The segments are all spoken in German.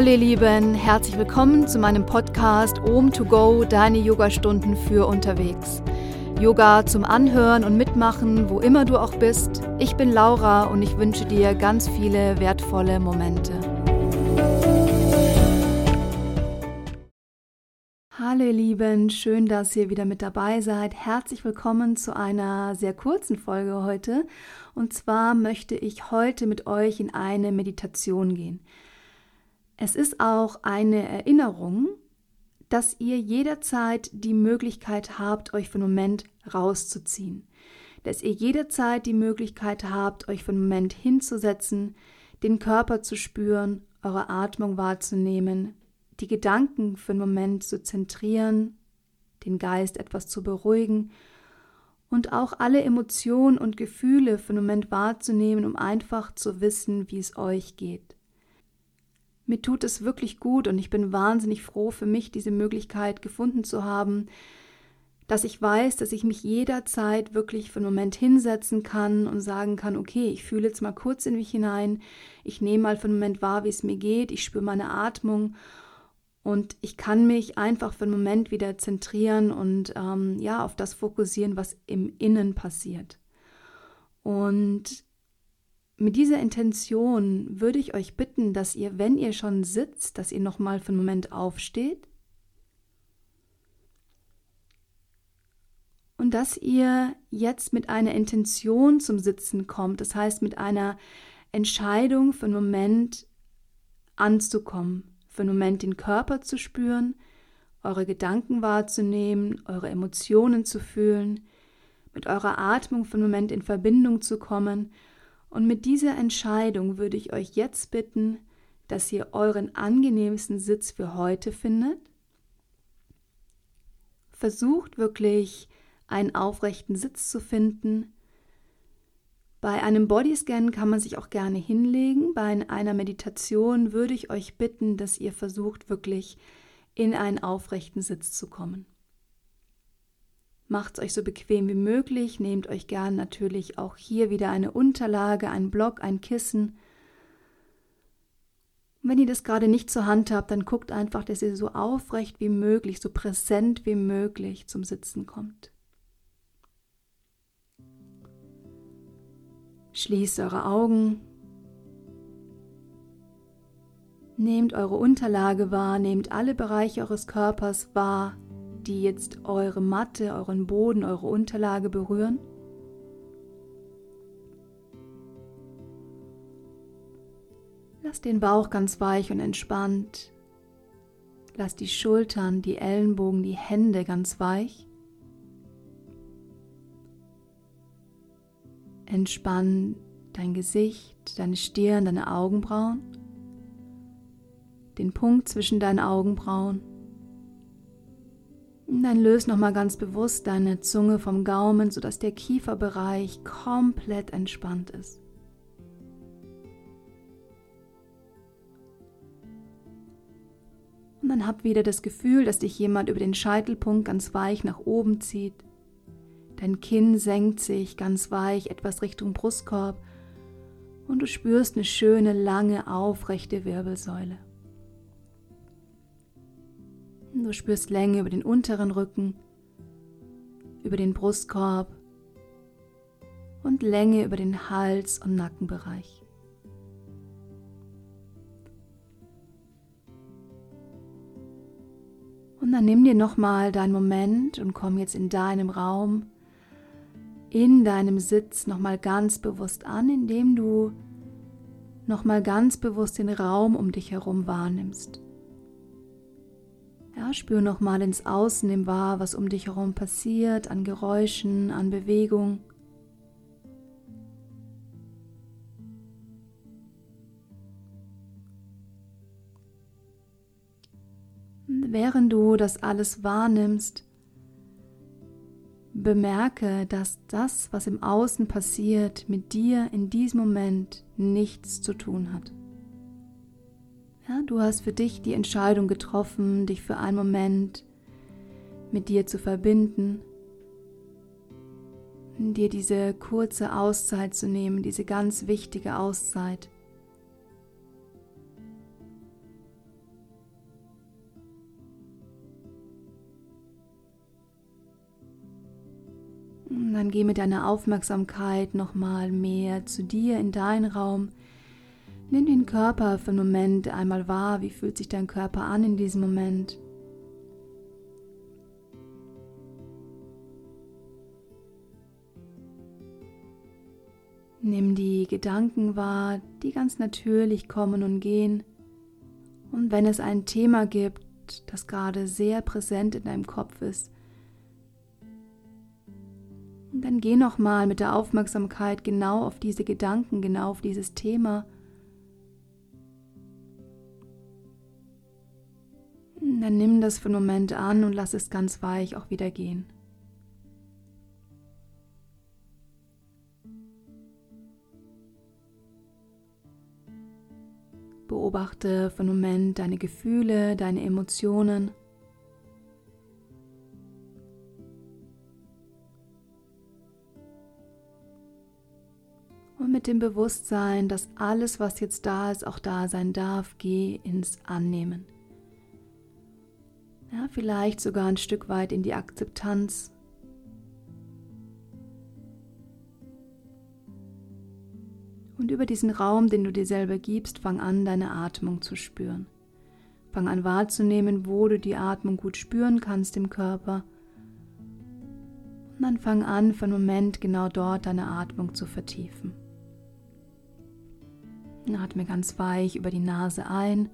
Hallo ihr Lieben, herzlich willkommen zu meinem Podcast Om to Go, deine Yogastunden für unterwegs. Yoga zum Anhören und Mitmachen, wo immer du auch bist. Ich bin Laura und ich wünsche dir ganz viele wertvolle Momente. Hallo ihr Lieben, schön, dass ihr wieder mit dabei seid. Herzlich willkommen zu einer sehr kurzen Folge heute. Und zwar möchte ich heute mit euch in eine Meditation gehen. Es ist auch eine Erinnerung, dass ihr jederzeit die Möglichkeit habt, euch für einen Moment rauszuziehen. Dass ihr jederzeit die Möglichkeit habt, euch für einen Moment hinzusetzen, den Körper zu spüren, eure Atmung wahrzunehmen, die Gedanken für einen Moment zu zentrieren, den Geist etwas zu beruhigen und auch alle Emotionen und Gefühle für einen Moment wahrzunehmen, um einfach zu wissen, wie es euch geht. Mir tut es wirklich gut und ich bin wahnsinnig froh für mich, diese Möglichkeit gefunden zu haben, dass ich weiß, dass ich mich jederzeit wirklich für einen Moment hinsetzen kann und sagen kann, okay, ich fühle jetzt mal kurz in mich hinein, ich nehme mal für einen Moment wahr, wie es mir geht, ich spüre meine Atmung und ich kann mich einfach für einen Moment wieder zentrieren und ähm, ja, auf das fokussieren, was im Innen passiert. Und mit dieser Intention würde ich euch bitten, dass ihr, wenn ihr schon sitzt, dass ihr nochmal für einen Moment aufsteht. Und dass ihr jetzt mit einer Intention zum Sitzen kommt, das heißt mit einer Entscheidung für einen Moment anzukommen, für einen Moment den Körper zu spüren, eure Gedanken wahrzunehmen, eure Emotionen zu fühlen, mit eurer Atmung für einen Moment in Verbindung zu kommen und mit dieser Entscheidung würde ich euch jetzt bitten, dass ihr euren angenehmsten Sitz für heute findet. Versucht wirklich einen aufrechten Sitz zu finden. Bei einem Bodyscan kann man sich auch gerne hinlegen. Bei einer Meditation würde ich euch bitten, dass ihr versucht wirklich in einen aufrechten Sitz zu kommen. Macht es euch so bequem wie möglich, nehmt euch gern natürlich auch hier wieder eine Unterlage, ein Block, ein Kissen. wenn ihr das gerade nicht zur Hand habt, dann guckt einfach, dass ihr so aufrecht wie möglich, so präsent wie möglich zum Sitzen kommt. Schließt eure Augen. Nehmt eure Unterlage wahr, nehmt alle Bereiche eures Körpers wahr, die jetzt eure Matte, euren Boden, eure Unterlage berühren. Lass den Bauch ganz weich und entspannt. Lass die Schultern, die Ellenbogen, die Hände ganz weich. Entspann dein Gesicht, deine Stirn, deine Augenbrauen, den Punkt zwischen deinen Augenbrauen. Dann löse nochmal ganz bewusst deine Zunge vom Gaumen, sodass der Kieferbereich komplett entspannt ist. Und dann hab wieder das Gefühl, dass dich jemand über den Scheitelpunkt ganz weich nach oben zieht. Dein Kinn senkt sich ganz weich etwas Richtung Brustkorb und du spürst eine schöne, lange, aufrechte Wirbelsäule. Du spürst Länge über den unteren Rücken, über den Brustkorb und Länge über den Hals- und Nackenbereich. Und dann nimm dir nochmal deinen Moment und komm jetzt in deinem Raum, in deinem Sitz nochmal ganz bewusst an, indem du nochmal ganz bewusst den Raum um dich herum wahrnimmst. Ja, spür nochmal ins Außen, nimm wahr, was um dich herum passiert, an Geräuschen, an Bewegung. während du das alles wahrnimmst, bemerke, dass das, was im Außen passiert, mit dir in diesem Moment nichts zu tun hat. Ja, du hast für dich die Entscheidung getroffen, dich für einen Moment mit dir zu verbinden, dir diese kurze Auszeit zu nehmen, diese ganz wichtige Auszeit. Dann geh mit deiner Aufmerksamkeit nochmal mehr zu dir in deinen Raum Nimm den Körper für einen Moment einmal wahr. Wie fühlt sich dein Körper an in diesem Moment? Nimm die Gedanken wahr, die ganz natürlich kommen und gehen. Und wenn es ein Thema gibt, das gerade sehr präsent in deinem Kopf ist, dann geh nochmal mit der Aufmerksamkeit genau auf diese Gedanken, genau auf dieses Thema. Dann nimm das für einen Moment an und lass es ganz weich auch wieder gehen. Beobachte für einen Moment deine Gefühle, deine Emotionen. Und mit dem Bewusstsein, dass alles, was jetzt da ist, auch da sein darf, geh ins Annehmen. Ja, vielleicht sogar ein Stück weit in die Akzeptanz Und über diesen Raum, den du dir selber gibst, fang an, deine Atmung zu spüren. Fang an wahrzunehmen, wo du die Atmung gut spüren kannst im Körper. Und dann fang an, für einen Moment genau dort deine Atmung zu vertiefen. Atme ganz weich über die Nase ein.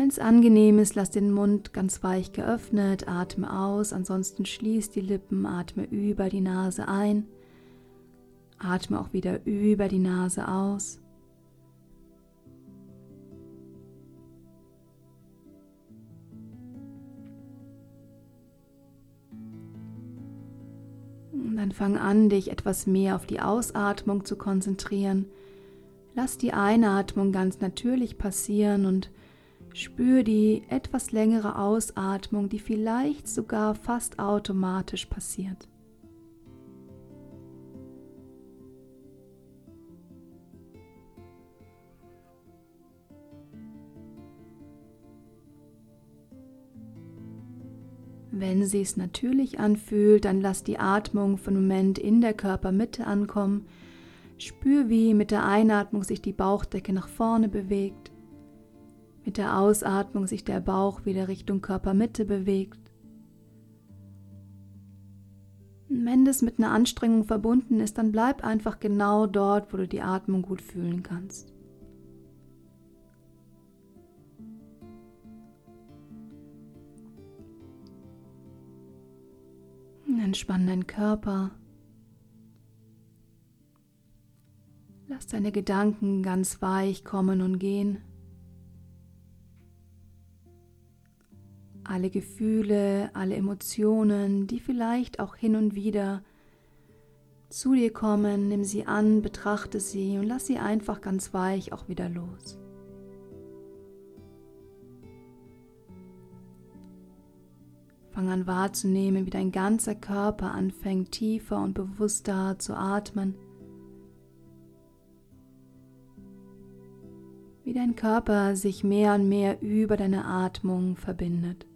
Wenn es angenehm ist, lass den Mund ganz weich geöffnet, atme aus, ansonsten schließ die Lippen, atme über die Nase ein. Atme auch wieder über die Nase aus. Und dann fang an, dich etwas mehr auf die Ausatmung zu konzentrieren. Lass die Einatmung ganz natürlich passieren und spür die etwas längere Ausatmung, die vielleicht sogar fast automatisch passiert. Wenn sie es natürlich anfühlt, dann lass die Atmung für einen Moment in der Körpermitte ankommen. Spür, wie mit der Einatmung sich die Bauchdecke nach vorne bewegt, mit der Ausatmung sich der Bauch wieder Richtung Körpermitte bewegt. Und wenn das mit einer Anstrengung verbunden ist, dann bleib einfach genau dort, wo du die Atmung gut fühlen kannst. Entspann deinen Körper. Lass deine Gedanken ganz weich kommen und gehen. Alle Gefühle, alle Emotionen, die vielleicht auch hin und wieder zu dir kommen, nimm sie an, betrachte sie und lass sie einfach ganz weich auch wieder los. Fang an wahrzunehmen, wie dein ganzer Körper anfängt tiefer und bewusster zu atmen. Wie dein Körper sich mehr und mehr über deine Atmung verbindet.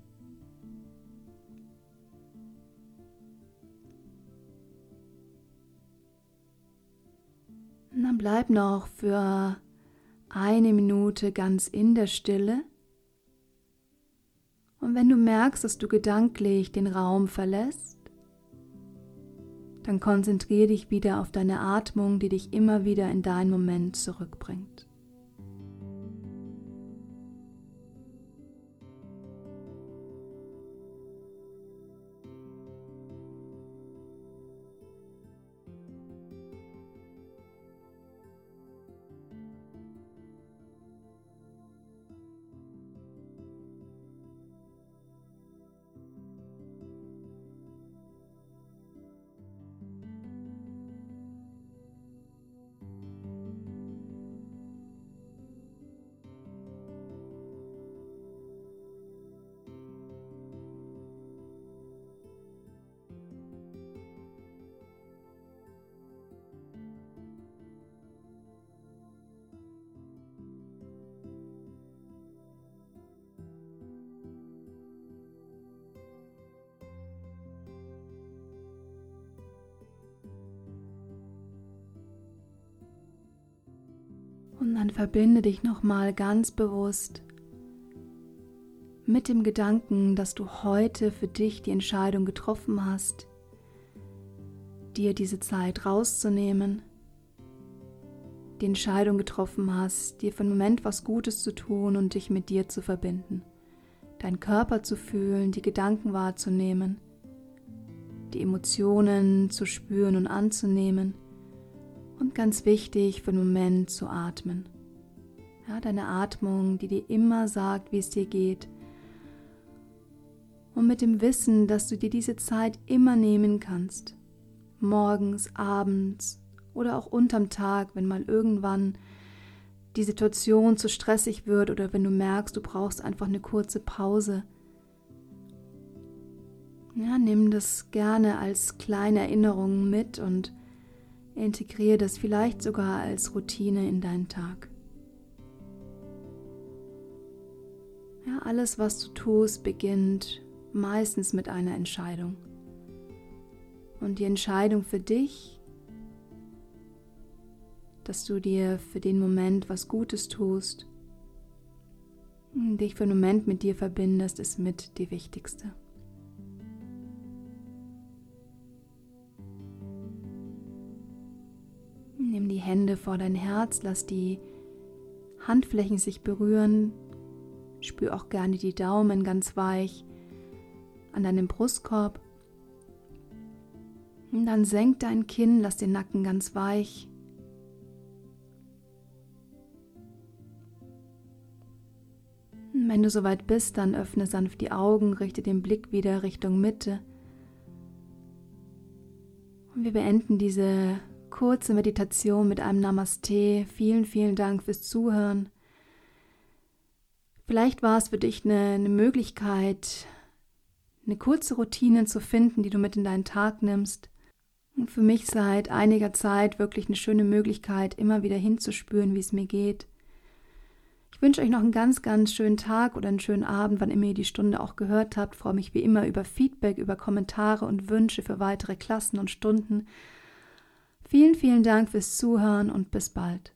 Bleib noch für eine Minute ganz in der Stille. Und wenn du merkst, dass du gedanklich den Raum verlässt, dann konzentriere dich wieder auf deine Atmung, die dich immer wieder in deinen Moment zurückbringt. Und dann verbinde dich nochmal ganz bewusst mit dem Gedanken, dass du heute für dich die Entscheidung getroffen hast, dir diese Zeit rauszunehmen, die Entscheidung getroffen hast, dir für einen Moment was Gutes zu tun und dich mit dir zu verbinden, deinen Körper zu fühlen, die Gedanken wahrzunehmen, die Emotionen zu spüren und anzunehmen und ganz wichtig für einen Moment zu atmen. Ja, deine Atmung, die dir immer sagt, wie es dir geht. Und mit dem Wissen, dass du dir diese Zeit immer nehmen kannst. Morgens, abends oder auch unterm Tag, wenn mal irgendwann die Situation zu stressig wird oder wenn du merkst, du brauchst einfach eine kurze Pause. Ja, nimm das gerne als kleine Erinnerung mit und Integriere das vielleicht sogar als Routine in deinen Tag. Ja, alles, was du tust, beginnt meistens mit einer Entscheidung. Und die Entscheidung für dich, dass du dir für den Moment was Gutes tust, dich für einen Moment mit dir verbindest, ist mit die wichtigste. Hände vor dein Herz, lass die Handflächen sich berühren. Spür auch gerne die Daumen ganz weich an deinem Brustkorb. Und dann senk dein Kinn, lass den Nacken ganz weich. Und wenn du soweit bist, dann öffne sanft die Augen, richte den Blick wieder Richtung Mitte. Und wir beenden diese kurze Meditation mit einem Namaste. Vielen, vielen Dank fürs Zuhören. Vielleicht war es für dich eine, eine Möglichkeit, eine kurze Routine zu finden, die du mit in deinen Tag nimmst. Und für mich seit einiger Zeit wirklich eine schöne Möglichkeit, immer wieder hinzuspüren, wie es mir geht. Ich wünsche euch noch einen ganz, ganz schönen Tag oder einen schönen Abend, wann immer ihr die Stunde auch gehört habt. Ich freue mich wie immer über Feedback, über Kommentare und Wünsche für weitere Klassen und Stunden. Vielen, vielen Dank fürs Zuhören und bis bald.